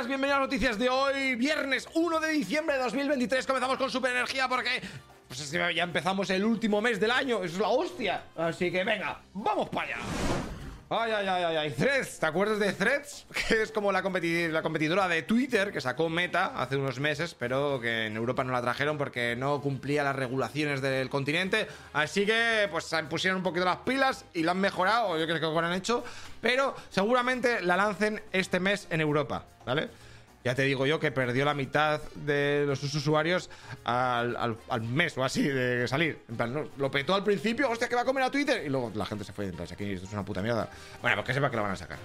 bienvenidos a noticias de hoy, viernes 1 de diciembre de 2023. Comenzamos con super energía porque pues ya empezamos el último mes del año, es la hostia. Así que venga, vamos para allá. Ay, ay, ay, ay, Threads, ¿te acuerdas de Threads? Que es como la, competidora de Twitter que sacó Meta hace unos meses, pero que en Europa no la trajeron porque no cumplía las regulaciones del continente. Así que, pues, pusieron un poquito las pilas y la han mejorado, yo creo que lo han hecho, pero seguramente la lancen este mes en Europa, ¿vale? Ya te digo yo que perdió la mitad de los usuarios al, mes o así de salir. En plan, lo petó al principio, hostia, que va a comer a Twitter. Y luego la gente se fue. En plan, aquí esto es una puta mierda. Bueno, pues que sepa que lo van a sacar.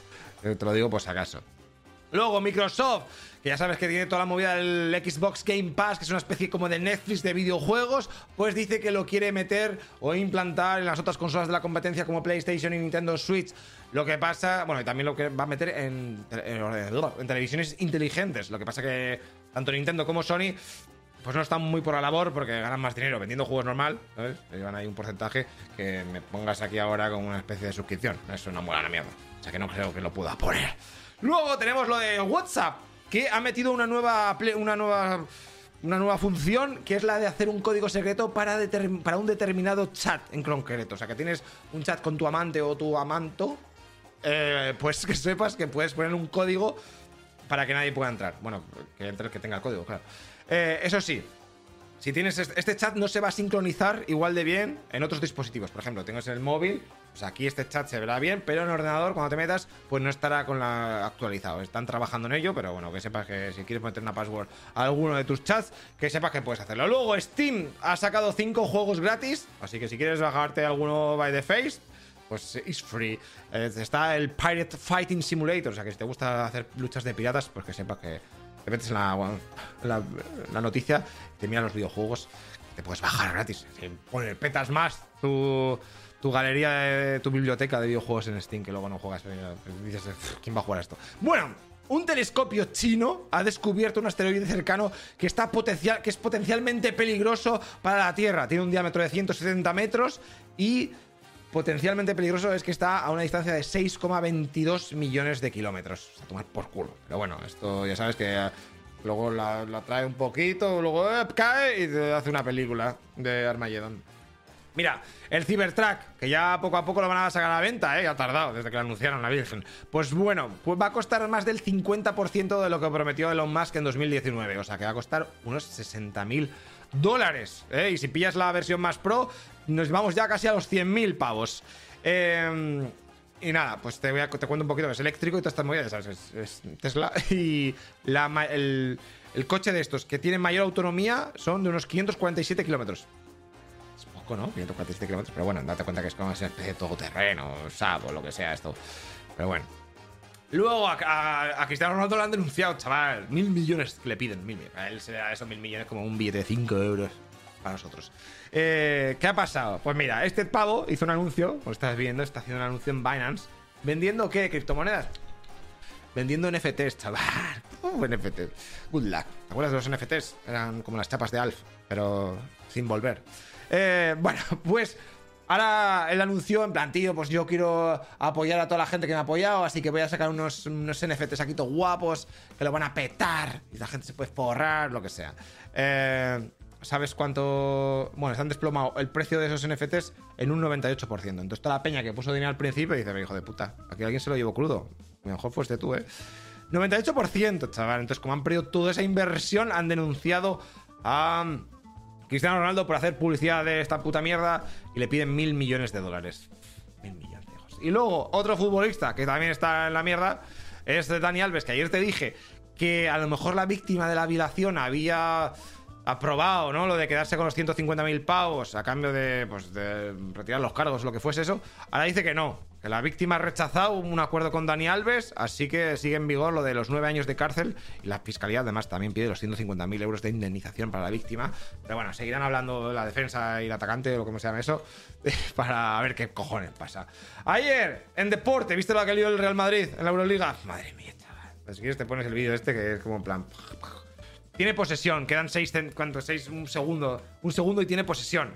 te lo digo por si acaso. Luego Microsoft, que ya sabes que tiene toda la movida del Xbox Game Pass, que es una especie como de Netflix de videojuegos, pues dice que lo quiere meter o implantar en las otras consolas de la competencia como PlayStation y Nintendo Switch. Lo que pasa, bueno, y también lo que va a meter en, en, televisiones inteligentes. Lo que pasa que tanto Nintendo como Sony pues no están muy por la labor porque ganan más dinero vendiendo juegos normal, ¿sabes? Llevan ahí un porcentaje que me pongas aquí ahora como una especie de suscripción. Eso no mola la mierda. O sea que no creo que lo pueda poner. Luego tenemos lo de WhatsApp, que ha metido una nueva, una nueva, una nueva función, que es la de hacer un código secreto para, para un determinado chat en concreto. O sea, que tienes un chat con tu amante o tu amanto, eh, pues que sepas que puedes poner un código para que nadie pueda entrar. Bueno, que entre el que tenga el código, claro. Eh, eso sí, si tienes este chat no se va a sincronizar igual de bien en otros dispositivos. Por ejemplo, tengo en el móvil, pues aquí este chat se verá bien, pero en ordenador cuando te metas, pues no estará con la actualizado. Están trabajando en ello, pero bueno, que sepas que si quieres meter una password a alguno de tus chats, que sepas que puedes hacerlo. Luego Steam ha sacado 5 juegos gratis, así que si quieres bajarte alguno by the face, pues es free. Eh, está el Pirate Fighting Simulator, o sea que si te gusta hacer luchas de piratas, pues que sepas que te metes en la, la, noticia, te miras los videojuegos, te puedes bajar gratis. Poner petas más tu, tu galería, de, tu biblioteca de videojuegos en Steam, que luego no juegas. Dices, ¿quién va a jugar esto? Bueno, un telescopio chino ha descubierto un asteroide cercano que, está potencial, que es potencialmente peligroso para la Tierra. Tiene un diámetro de 170 metros y potencialmente peligroso es que está a una distancia de 6,22 millones de kilómetros. a tomar por culo. Pero bueno, esto ya sabes que eh, luego la, trae un poquito, luego eh, cae y hace una película de Armageddon. Mira, el Cybertruck, que ya poco a poco lo van a sacar a la venta, ¿eh? ha tardado desde que lo anunciaron la Virgen. Pues bueno, pues va a costar más del 50% de lo que prometió Elon Musk en 2019. O sea, que va a costar unos 60.000 dólares. ¿eh? Y si pillas la versión más pro, nos vamos ya casi a los 100.000 pavos. Em, y nada, pues te, voy a, te cuento un poquito. Es eléctrico y todas estas movidas, ¿sabes? Es, Tesla. Y el, coche de estos que tiene mayor autonomía son de unos 547 kilómetros. Es poco, ¿no? 547 kilómetros. Pero bueno, date cuenta que es como una especie de todoterreno, o lo que sea esto. Pero bueno. Luego a, Cristiano Ronaldo lo han denunciado, chaval. Mil millones que le piden. Mil, a él se le da esos mil millones como un billete de 5 euros para nosotros. Eh, ¿Qué ha pasado? Pues mira, este pavo hizo un anuncio, como estás viendo, está haciendo un anuncio en Binance. ¿Vendiendo qué? ¿Criptomonedas? Vendiendo NFTs, chaval. Uh, NFT. Good luck. ¿Te acuerdas de los NFTs? Eran como las chapas de Alf, pero sin volver. Eh, bueno, pues Ahora él anunció en plan, tío, pues yo quiero apoyar a toda la gente que me ha apoyado, así que voy a sacar unos, unos NFTs aquí todos guapos, que lo van a petar, y la gente se puede forrar, lo que sea. Eh, ¿Sabes cuánto...? Bueno, han desplomado el precio de esos NFTs en un 98%. Entonces toda la peña que puso dinero al principio dice, hijo de puta, aquí alguien se lo llevó crudo. mejor fuiste tú, ¿eh? 98%, chaval. Entonces como han perdido toda esa inversión, han denunciado a... Cristiano Ronaldo por hacer publicidad de esta puta mierda y le piden mil millones de dólares. Mil millones. Y luego, otro futbolista que también está en la mierda es Dani Alves, que ayer te dije que a lo mejor la víctima de la violación había aprobado, ¿no? Lo de quedarse con los 150.000 pavos a cambio de, pues, de retirar los cargos lo que fuese eso. Ahora dice que no, que la víctima ha rechazado un acuerdo con Dani Alves, así que sigue en vigor lo de los nueve años de cárcel y la fiscalía además también pide los 150.000 euros de indemnización para la víctima. Pero bueno, seguirán hablando de la defensa y el atacante o lo que se llame eso para ver qué cojones pasa. Ayer, en deporte, ¿viste lo que lió el Real Madrid en la Euroliga? Madre mía, chaval. Si quieres te pones el vídeo este que es como en plan... Tiene posesión, quedan seis, ¿cuánto? Seis, un segundo. Un segundo y tiene posesión.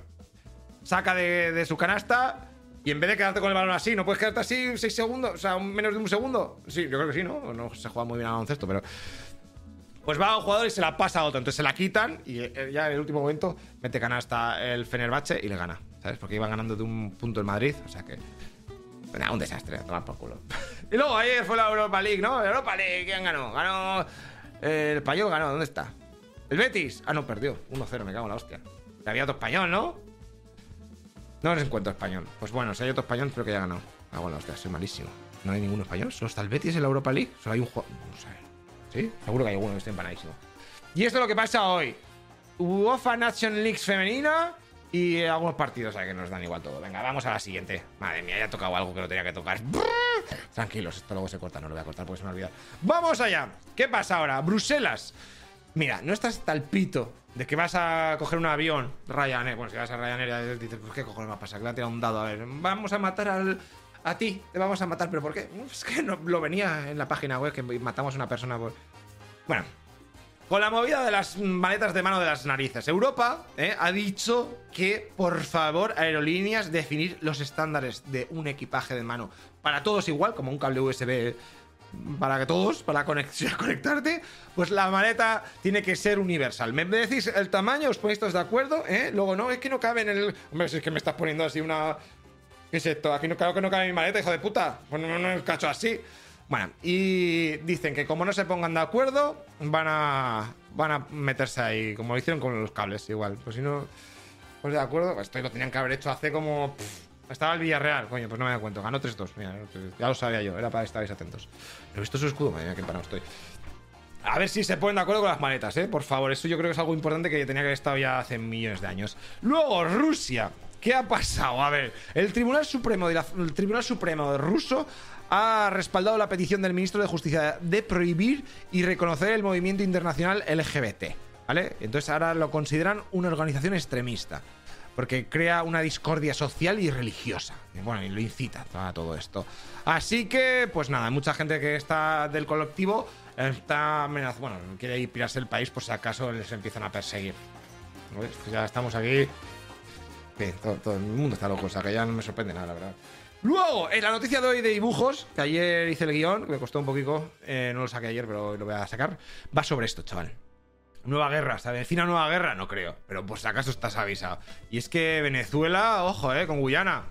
Saca de, su canasta Y en vez de quedarte con el balón así, ¿no puedes quedarte así 6 segundos? O sea, menos de un segundo. Sí, yo creo que sí, ¿no? No se juega muy bien al baloncesto, pero. Pues va a un jugador y se la pasa a otro. Entonces se la quitan y eh, ya en el último momento mete canasta el Fenerbahce y le gana. ¿Sabes? Porque iban ganando de un punto el Madrid. O sea que. Nah, un desastre, tomar por culo. y luego ayer fue la Europa League, ¿no? La Europa League, ¿quién ganó? Ganó. El español ganó, ¿dónde está? El Betis. Ah, no, perdió. 1-0, me cago en la hostia. Había otro español, ¿no? No les encuentro español. Pues bueno, si hay otro español, creo que ya ganó. Ah, bueno, hostia, soy malísimo. No hay ningún español. Solo está el Betis en la Europa League. Solo hay un juego. No sé. ¿Sí? Seguro que hay alguno que esté empanadísimo. Y esto es lo que pasa hoy. UEFA Nation Leagues femenina y algunos partidos a que nos dan igual todo. Venga, vamos a la siguiente. Madre mía, ya he tocado algo que no tenía que tocar. Tranquilos, esto luego se corta, no lo voy a cortar porque se me ha. Vamos allá. ¿Qué pasa ahora? Bruselas. Mira, no estás el pito de que vas a coger un avión, Ryanair. Bueno, si vas a Ryanair, ya dices, pues qué cojones va a pasar, que le han tirado un dado. A ver, vamos a matar al. A ti, te vamos a matar, pero ¿por qué? Es que no, lo venía en la página web que matamos a una persona por. Bueno, con la movida de las maletas de mano de las narices. Europa eh, ha dicho que, por favor, aerolíneas, definir los estándares de un equipaje de mano para todos igual, como un cable USB para que todos, para conectarte, pues la maleta tiene que ser universal. Me decís el tamaño, os ponéis todos de acuerdo, ¿eh? Luego, no, es que no cabe en el... Hombre, si es que me estás poniendo así una... ¿Qué es esto? Aquí no claro que no cabe mi maleta, hijo de puta. Pues no, no, no, cacho así. Bueno, y dicen que como no se pongan de acuerdo, van a, van a meterse ahí, como lo hicieron con los cables, igual. Pues si no, pues de acuerdo, pues esto lo tenían que haber hecho hace como... estaba el Villarreal, coño, pues no me da cuenta. Ganó 3-2, mira, ya lo sabía yo, era para que atentos. Pero he visto su escudo, madre mía, qué parado estoy. A ver si se ponen de acuerdo con las maletas, ¿eh? Por favor, eso yo creo que es algo importante que tenía que haber estado ya hace millones de años. Luego, Rusia. ¿Qué ha pasado? A ver, el Tribunal Supremo de, la- el Tribunal Supremo ruso ha respaldado la petición del ministro de Justicia de prohibir y reconocer el movimiento internacional LGBT, ¿vale? Entonces ahora lo consideran una organización extremista porque crea una discordia social y religiosa. Bueno, y lo incita a todo esto. Así que, pues nada, mucha gente que está del colectivo está amenazada. Bueno, quiere ir pirarse el país por si acaso les empiezan a perseguir. Pues ya estamos aquí. Sí, todo el mundo está loco, o sea que ya no me sorprende nada, la verdad. Luego, en la noticia de hoy de dibujos, que ayer hice el guion, que me costó un poquito, eh, no lo saqué ayer, pero hoy lo voy a sacar, va sobre esto, chaval. Nueva guerra, ¿se avecina nueva guerra? No creo, pero por si acaso estás avisado. Y es que Venezuela, ojo, eh, con Guyana.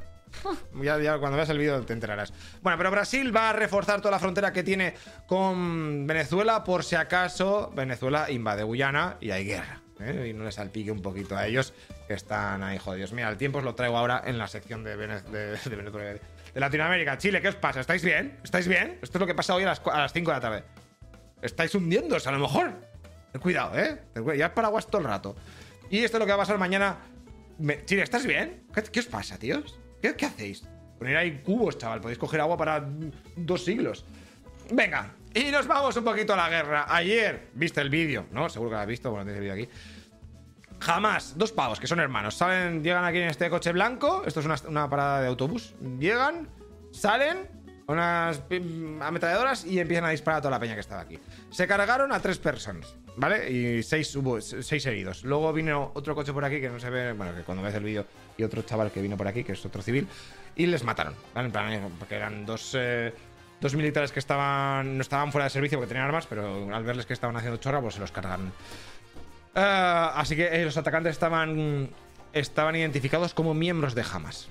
Ya, ya cuando veas el vídeo te enterarás. Bueno, pero Brasil va a reforzar toda la frontera que tiene con Venezuela por si acaso Venezuela invade Guyana y hay guerra. ¿Eh? Y no les salpique un poquito a ellos que están ahí jodidos. Mira, el tiempo os lo traigo ahora en la sección de, de- Venezuela. De Latinoamérica. Chile, ¿qué os pasa? ¿Estáis bien? ¿Estáis bien? Esto es lo que pasa hoy a las, a las 5 de la tarde. Estáis hundiéndose a lo mejor. Ten cuidado, ¿eh? Ya es paraguas todo el rato. Y esto es lo que va a pasar mañana. Chile, ¿estás bien? ¿Qué, qué os pasa, tíos? ¿Qué, qué hacéis? Poner ahí cubos, chaval. Podéis coger agua para dos siglos. Venga, y nos vamos un poquito a la guerra. Ayer, viste el vídeo, ¿no? Seguro que lo has visto, bueno, tienes el vídeo aquí. Jamás, dos pavos que son hermanos. Salen, llegan aquí en este coche blanco. Esto es una, una parada de autobús. Llegan, salen, unas ametralladoras y empiezan a disparar a toda la peña que estaba aquí. Se cargaron a tres personas, ¿vale? Y seis hubo seis heridos. Luego vino otro coche por aquí que no se ve, bueno, que cuando ves el vídeo, y otro chaval que vino por aquí, que es otro civil, y les mataron. En plan, eh, porque eran dos. eh, Dos militares que estaban no estaban fuera de servicio porque tenían armas, pero al verles que estaban haciendo chorra, pues se los cargaron. Ah, así que eh, los atacantes estaban, estaban identificados como miembros de Hamas.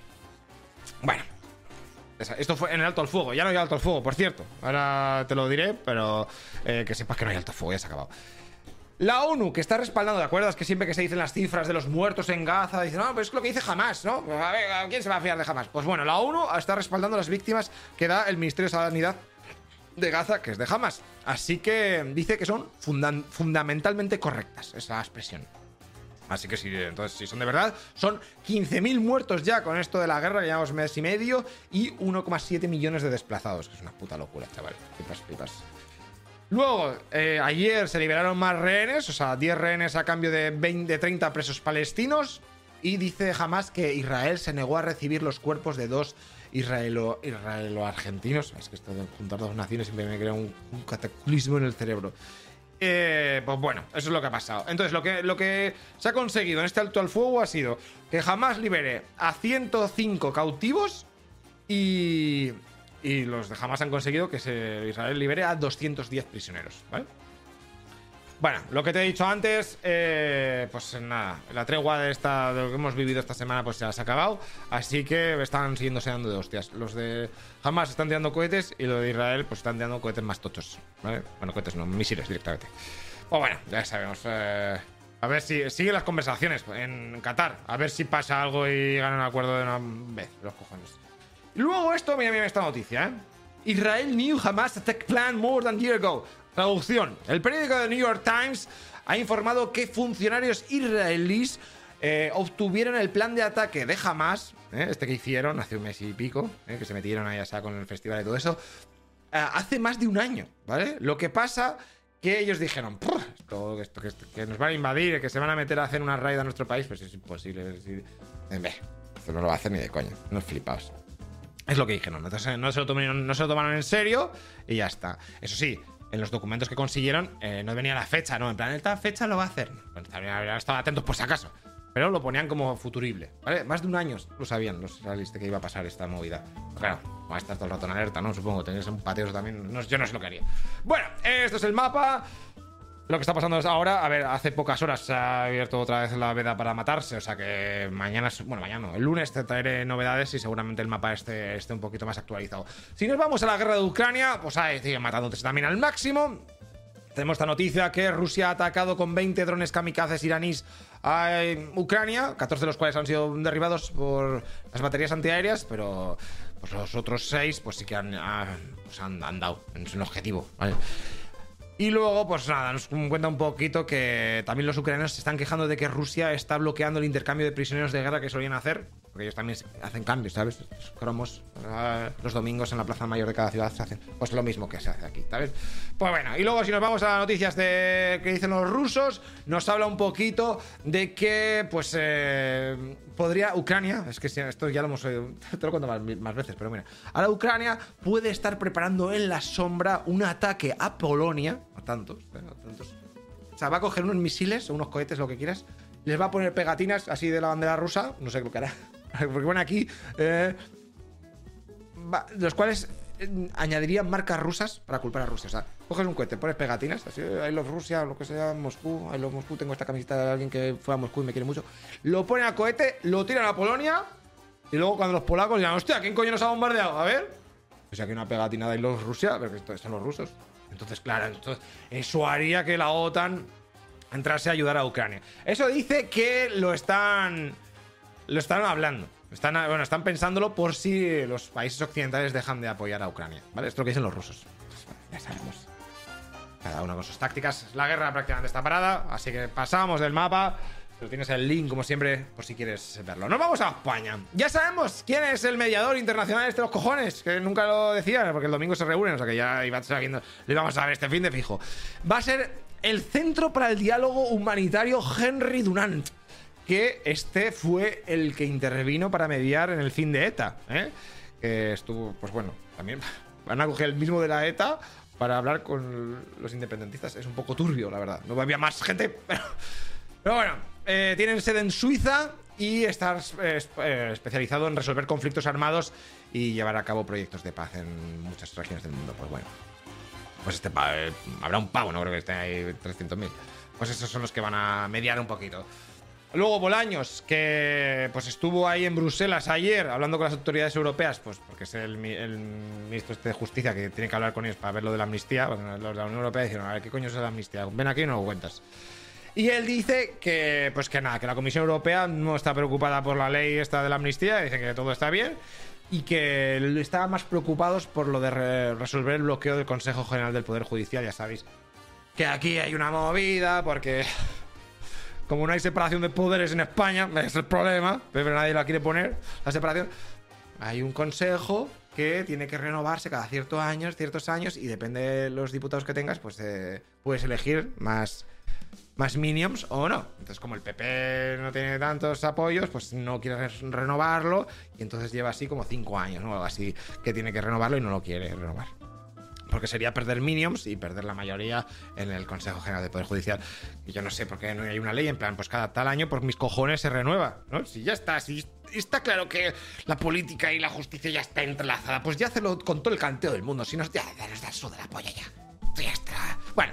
Bueno, esto fue en el alto al fuego. Ya no hay alto al fuego, por cierto. Ahora te lo diré, pero eh, que sepas que no hay alto al fuego, ya se ha acabado. La ONU, que está respaldando, ¿te acuerdas que siempre que se dicen las cifras de los muertos en Gaza, dicen, no, pues es lo que dice Hamas, ¿no? A ver, ¿a quién se va a fiar de Hamas? Pues bueno, la ONU está respaldando las víctimas que da el Ministerio de Sanidad de Gaza, que es de Hamas. Así que dice que son fundamentalmente correctas, esa expresión. Así que sí, entonces, si son de verdad, son 15.000 muertos ya con esto de la guerra, que llevamos mes y medio, y 1,7 millones de desplazados, que es una puta locura, chaval. Flipas, flipas. Luego, eh, ayer se liberaron más rehenes, o sea, 10 rehenes a cambio de, 20, de 30 presos palestinos. Y dice jamás que Israel se negó a recibir los cuerpos de dos israelo, israelo-argentinos. Es que esto de juntar dos naciones siempre me crea un, cataclismo en el cerebro. Eh, pues bueno, eso es lo que ha pasado. Entonces, lo que, lo que se ha conseguido en este alto al fuego ha sido que jamás libere a 105 cautivos Y, y los de Hamas han conseguido que se, Israel libere a 210 prisioneros, ¿vale? Bueno, lo que te he dicho antes, eh, pues nada, la tregua de, esta, de lo que hemos vivido esta semana pues ya se ha acabado, así que están siguiéndose dando de hostias. Los de Hamas están tirando cohetes y los de Israel pues están tirando cohetes más tochos, ¿vale? Bueno, cohetes no, misiles directamente. Pues bueno, ya sabemos. Eh, a ver si siguen las conversaciones en Qatar, a ver si pasa algo y ganan un acuerdo de una vez, los cojones. Luego esto, mira, mira esta noticia, ¿eh? Israel knew Hamas attack plan more than year ago. Traducción. El periódico The New York Times ha informado que funcionarios israelíes eh, obtuvieron el plan de ataque de Hamas, eh, este que hicieron hace un mes y pico, eh, que se metieron ahí a con el festival y todo eso, hace más de un año, ¿vale? Lo que pasa que ellos dijeron, esto, esto, que, nos van a invadir, que se van a meter a hacer una raid a nuestro país, pues es imposible. esto no lo va a hacer ni de coña, no flipaos. Es lo que dijeron, no se, lo tomaron, no se lo tomaron en serio y ya está. Eso sí, en los documentos que consiguieron eh, no venía la fecha, ¿no? En plan, esta fecha lo va a hacer. Estaban atentos por si acaso. Pero lo ponían como futurible, ¿vale? Más de un año lo sabían los israelíes que iba a pasar esta movida. claro, va a estar todo el rato en alerta, ¿no? Supongo, tenéis un pateo también. No, yo no sé lo que haría. Bueno, esto es el mapa. Lo que está pasando es ahora, a ver, hace pocas horas se ha abierto otra vez la veda para matarse, o sea que mañana, bueno, mañana no, el lunes te traeré novedades y seguramente el mapa esté, esté un poquito más actualizado. Si nos vamos a la guerra de Ucrania, pues ahí siguen matándote también al máximo. Tenemos esta noticia que Rusia ha atacado con 20 drones kamikazes iraníes a Ucrania, 14 de los cuales han sido derribados por las baterías antiaéreas, pero pues los otros 6 pues sí que han, ah, pues han, han dado en su objetivo, ¿vale? Y luego, pues nada, nos cuenta un poquito que también los ucranianos se están quejando de que Rusia está bloqueando el intercambio de prisioneros de guerra que solían hacer, porque ellos también hacen cambios, ¿sabes? Los cromos ah, los domingos en la plaza mayor de cada ciudad se hacen pues lo mismo que se hace aquí, ¿sabes? Pues bueno, y luego si nos vamos a las noticias de que dicen los rusos, nos habla un poquito de que, pues, eh, podría Ucrania, es que esto ya lo hemos oído, te lo cuento más, veces, pero mira, ahora Ucrania puede estar preparando en la sombra un ataque a Polonia, tantos, ¿eh? tantos. O sea, va a coger unos misiles o unos cohetes, lo que quieras, les va a poner pegatinas así de la bandera rusa, no sé qué hará, porque bueno, aquí, eh, los cuales eh, añadirían marcas rusas para culpar a Rusia. O sea, coges un cohete, pones pegatinas, así, I love Rusia, lo que sea, Moscú, I love Moscú, tengo esta camiseta de alguien que fue a Moscú y me quiere mucho. Lo ponen a cohete, lo tiran a Polonia y luego cuando los polacos dirán, hostia, ¿quién coño nos ha bombardeado? A ver. O sea, que una pegatina de I love Rusia, pero estos son los rusos. Entonces, claro, eso haría que la OTAN entrase a ayudar a Ucrania. Eso dice que lo están. Lo están hablando. Están, bueno, están pensándolo por si los países occidentales dejan de apoyar a Ucrania. ¿Vale? Esto es lo que dicen los rusos. ya sabemos. Cada uno con sus tácticas. La guerra prácticamente está parada, así que pasamos del mapa. Pero tienes el link, como siempre, por si quieres verlo. Nos vamos a España. Ya sabemos quién es el mediador internacional de los cojones, que nunca lo decía, porque el domingo se reúnen, o sea que ya iba sabiendo, lo íbamos a ver este fin de fijo. Va a ser el Centro para el Diálogo Humanitario Henry Dunant que este fue el que intervino para mediar en el fin de ETA. ¿eh? Que estuvo, pues bueno, también van a coger el mismo de la ETA para hablar con los independentistas. Es un poco turbio, la verdad. No había más gente, pero, bueno, eh, tienen sede en Suiza y está eh, especializado en resolver conflictos armados y llevar a cabo proyectos de paz en muchas regiones del mundo. Pues bueno, pues este habrá un pago, no creo que esté ahí 300.000. Pues esos son los que van a mediar un poquito. Luego Bolaños, que pues estuvo ahí en Bruselas ayer hablando con las autoridades europeas, pues porque es el, ministro este de Justicia que tiene que hablar con ellos para ver lo de la amnistía. los de la Unión Europea dijeron, a ver, ¿qué coño es la amnistía? Ven aquí y no cuentas. Y él dice que, pues que nada, que la Comisión Europea no está preocupada por la ley esta de la amnistía, dice que todo está bien y que estaban más preocupados por lo de resolver el bloqueo del Consejo General del Poder Judicial, ya sabéis. Que aquí hay una movida porque como no hay separación de poderes en España, es el problema, pero nadie la quiere poner, la separación. Hay un consejo que tiene que renovarse cada ciertos años, ciertos años, y depende de los diputados que tengas, pues eh, puedes elegir más, más minions o no. Entonces, como el PP no tiene tantos apoyos, pues no quiere renovarlo, y entonces lleva así como cinco años, ¿no? Algo así, que tiene que renovarlo y no lo quiere renovar. porque sería perder minions y perder la mayoría en el Consejo General del Poder Judicial. Y yo no sé por qué no hay una ley en plan, pues cada tal año por mis cojones se renueva, ¿no? Si ya está, si está claro que la política y la justicia ya está entrelazada, pues ya hacerlo con todo el canteo del mundo, si no, ya nos da de la polla ya. Ya. Bueno,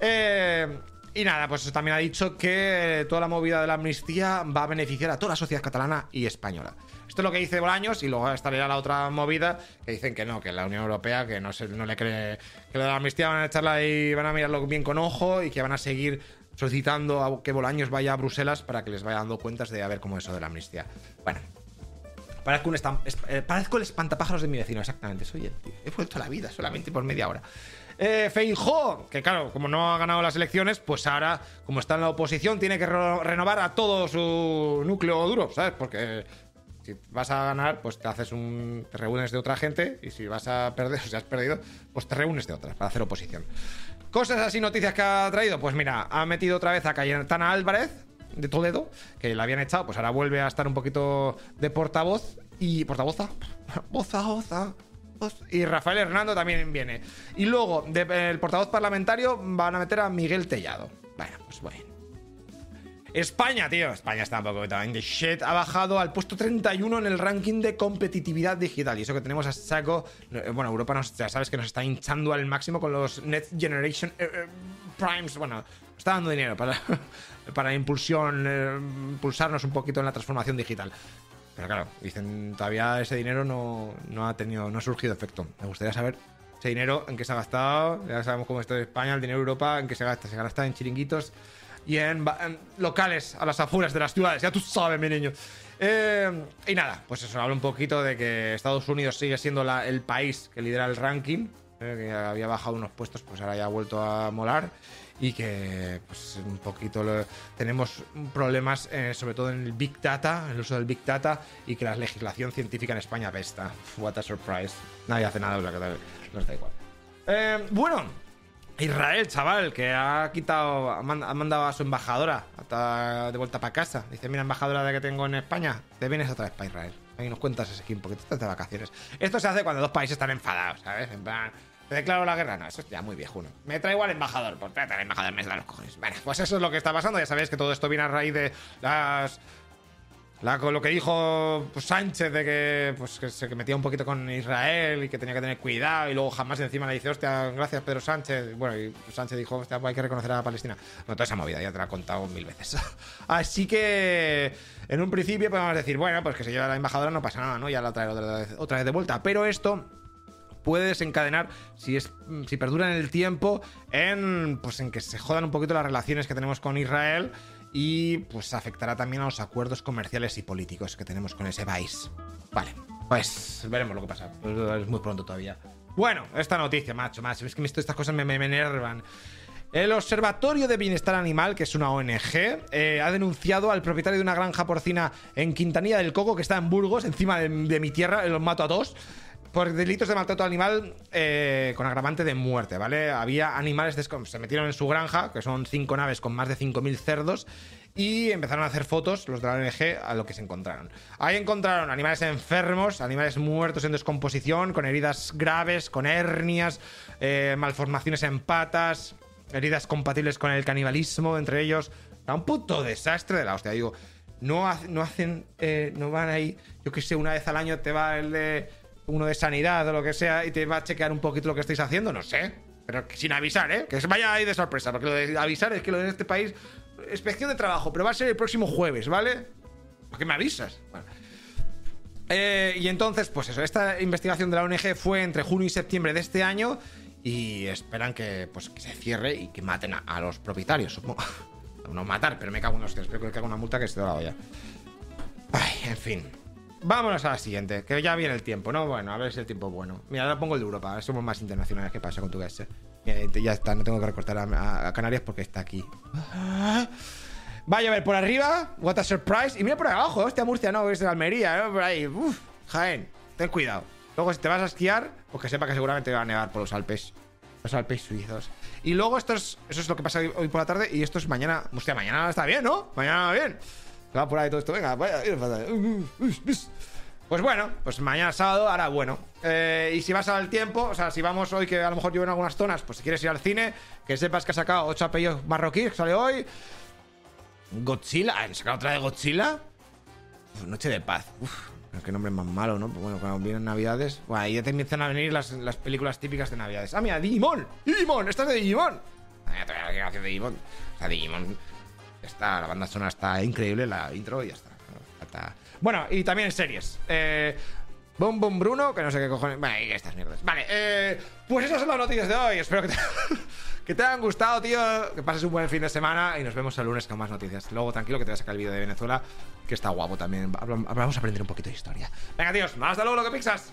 eh, y nada, pues también ha dicho que toda la movida de la amnistía va a beneficiar a toda la sociedad catalana y española. Esto es lo que dice Bolaños y luego estaría la otra movida que dicen que no, que la Unión Europea que no, se, no le cree que la amnistía van a echarla y van a mirarlo bien con ojo y que van a seguir solicitando a que Bolaños vaya a Bruselas para que les vaya dando cuentas de a ver cómo es eso de la amnistía. Bueno, Parezco, un eh, parezco el espantapájaros de mi vecino, exactamente. Soy el tío. He vuelto la vida solamente por media hora. Eh, Feijó, que claro, como no ha ganado las elecciones, pues ahora, como está en la oposición, tiene que renovar a todo su núcleo duro, ¿sabes? Porque si vas a ganar, pues te haces un. te reúnes de otra gente, y si vas a perder, o si has perdido, pues te reúnes de otras para hacer oposición. Cosas así, noticias que ha traído, pues mira, ha metido otra vez a Cayetana Álvarez de Toledo, que la habían echado, pues ahora vuelve a estar un poquito de portavoz y portavoza, voza, voza, y Rafael Hernando también viene. Y luego, del portavoz parlamentario, van a meter a Miguel Tellado. Bueno, pues bueno. España, tío. España está un poco de shit. Ha bajado al puesto 31 en el ranking de competitividad digital. Y eso que tenemos a saco. Eh, bueno, Europa nos, ya sabes que nos está hinchando al máximo con los Next Generation eh, eh, Primes. Bueno, está dando dinero para, para impulsión, impulsarnos un poquito en la transformación digital. Pero claro, dicen, todavía ese dinero no, ha tenido, no ha surgido efecto. Me gustaría saber ese dinero en qué se ha gastado. Ya sabemos cómo está España, el dinero de Europa, en qué se gasta. Se gasta en chiringuitos y en, locales a las afueras de las ciudades. Ya tú sabes, mi niño. Eh, y nada, pues eso, habla un poquito de que Estados Unidos sigue siendo el país que lidera el ranking, eh, que había bajado unos puestos, pues ahora ya ha vuelto a molar y que pues un poquito tenemos problemas eh, sobre todo en el Big Data, el uso del Big Data y que la legislación científica en España pesta. What a surprise. Nadie hace nada, o sea que no está igual. Eh, bueno, Israel, chaval, que ha quitado, ha mandado a su embajadora de vuelta para casa. Dice, mira, embajadora de que tengo en España, te vienes otra vez para Israel. Ahí nos cuentas ese equipo, porque tú estás de vacaciones. Esto se hace cuando dos países están enfadados, ¿sabes? En plan, ¿Te declaro la guerra? No, eso es ya muy viejo. Me traigo al embajador. Pues trata al embajador, me da los cojones. Bueno, pues eso es lo que está pasando. Ya sabéis que todo esto viene a raíz de las. lo que dijo pues, Sánchez de que, pues, que se metía un poquito con Israel y que tenía que tener cuidado. Y luego jamás encima le dice, hostia, gracias Pedro Sánchez. Bueno, y Sánchez dijo, hostia, pues hay que reconocer a Palestina. No, toda esa movida ya te la he contado mil veces. Así que, en un principio podemos decir, bueno, pues que se lleva la embajadora, no pasa nada, ¿no? Ya la trae otra vez, otra vez de vuelta. Pero esto puede desencadenar, si, es, si perdura en el tiempo, en, pues en que se jodan un poquito las relaciones que tenemos con Israel y pues afectará también a los acuerdos comerciales y políticos que tenemos con ese país. Vale, pues veremos lo que pasa. Es muy pronto todavía. Bueno, esta noticia, macho, macho. Es que estas cosas me, me, enervan. El Observatorio de Bienestar Animal, que es una ONG, eh, ha denunciado al propietario de una granja porcina en Quintanilla del Coco, que está en Burgos, encima de, de mi tierra, los mato a todos por delitos de maltrato animal eh, con agravante de muerte, ¿vale? Había animales, se metieron en su granja, que son cinco naves con más de 5.000 cerdos, y empezaron a hacer fotos, los de la ONG, a lo que se encontraron. Ahí encontraron animales enfermos, animales muertos en descomposición, con heridas graves, con hernias, eh, malformaciones en patas, heridas compatibles con el canibalismo, entre ellos. Era un puto desastre de la hostia. Digo, no, no hacen, eh, no van ahí, yo que sé, una vez al año te va el de uno de sanidad o lo que sea y te va a chequear un poquito lo que estáis haciendo, no sé. Pero sin avisar, ¿eh? Que se vaya ahí de sorpresa, porque lo de avisar es que lo de este país. Inspección de trabajo, pero va a ser el próximo jueves, ¿vale? ¿Por qué me avisas? Eh, y entonces, pues eso, esta investigación de la ONG fue entre junio y septiembre de este año y esperan que, pues, que se cierre y que maten a, los propietarios, supongo. No matar, pero me cago en los que espero que haga una multa que esté dado ya. Ay, en fin. Vámonos a la siguiente, que ya viene el tiempo, ¿no? Bueno, a ver si el tiempo es bueno. Mira, ahora pongo el de Europa, somos más internacionales. ¿Qué pasa con tu guest? ya está, no tengo que recortar a, Canarias porque está aquí. Va a llover por arriba, what a surprise. Y mira por abajo, hostia, Murcia, no, es de Almería, ¿no? Por ahí, Uf, Jaén, ten cuidado. Luego, si te vas a esquiar, pues que sepa que seguramente va a nevar por los Alpes. Los Alpes suizos. Y luego, esto es, eso es lo que pasa hoy, por la tarde. Y esto es mañana. Hostia, mañana está bien, ¿no? Mañana va bien. Va por ahí todo esto. Venga, vaya. Pues bueno, pues mañana sábado, ahora bueno. Eh, y si vas al tiempo, o sea, si vamos hoy, que a lo mejor yo en algunas zonas, pues si quieres ir al cine, que sepas que ha sacado 8 apellidos marroquíes, que sale hoy. Godzilla, ¿han sacado otra de Godzilla? noche de paz. Uf, qué nombre más malo, ¿no? Pues bueno, cuando vienen Navidades. Bueno, ahí ya te empiezan a venir las, las películas típicas de Navidades. Ah, mira, Digimon. Digimon, esta es de Digimon. Ah, todavía de Digimon. O sea, Digimon. Está, la banda sonora está increíble, la intro y ya está. bueno, y también series. Eh, Bom Bom Bruno, que no sé qué cojones. Y estas mierdas. Vale, eh, pues esas son las noticias de hoy. Espero que te, que te hayan gustado, tío. Que pases un buen fin de semana y nos vemos el lunes con más noticias. Luego, tranquilo, que te voy a sacar el vídeo de Venezuela, que está guapo también. Vamos a aprender un poquito de historia. Venga, tíos, hasta luego, lo que pixas.